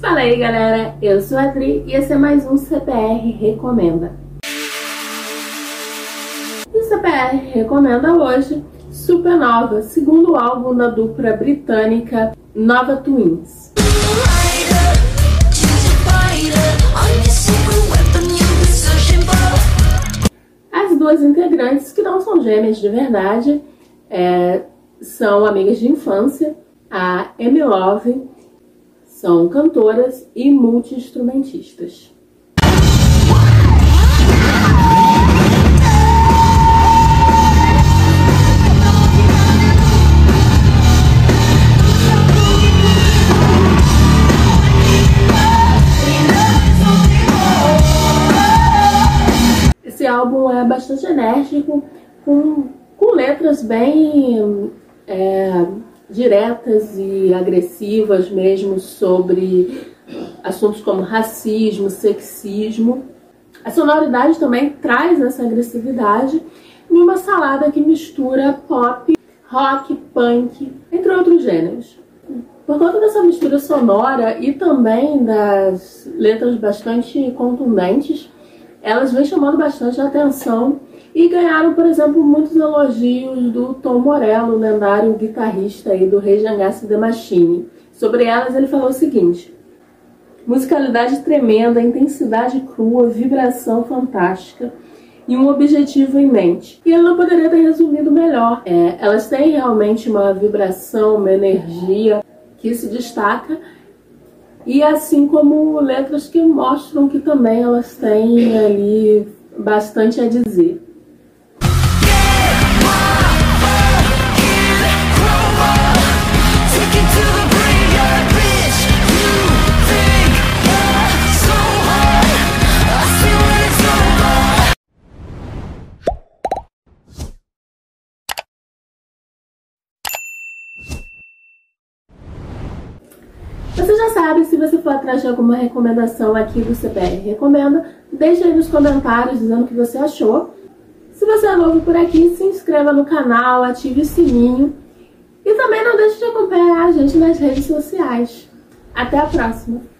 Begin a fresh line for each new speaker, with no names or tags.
Fala aí galera, eu sou a Adri e esse é mais um CPR Recomenda. E o CPR Recomenda hoje Supernova, segundo álbum da dupla britânica Nova Twins. As duas integrantes, que não são gêmeas de verdade, é, são amigas de infância, a Amy Love são cantoras e multi-instrumentistas. Esse álbum é bastante enérgico, com, com letras bem é, diretas e agressivas mesmo sobre assuntos como racismo, sexismo. A sonoridade também traz essa agressividade em uma salada que mistura pop, rock, punk, entre outros gêneros. Por conta dessa mistura sonora e também das letras bastante contundentes, elas vêm chamando bastante atenção e ganharam, por exemplo, muitos elogios do Tom Morello, lendário guitarrista aí do Rage Against the Machine. Sobre elas ele falou o seguinte: musicalidade tremenda, intensidade crua, vibração fantástica e um objetivo em mente. E ele não poderia ter resumido melhor. É, elas têm realmente uma vibração, uma energia que se destaca e assim como letras que mostram que também elas têm ali bastante a dizer. Você já sabe, se você for atrás de alguma recomendação aqui do CPR Recomenda, deixa aí nos comentários dizendo o que você achou. Se você é novo por aqui, se inscreva no canal, ative o sininho e também não deixe de acompanhar a gente nas redes sociais. Até a próxima!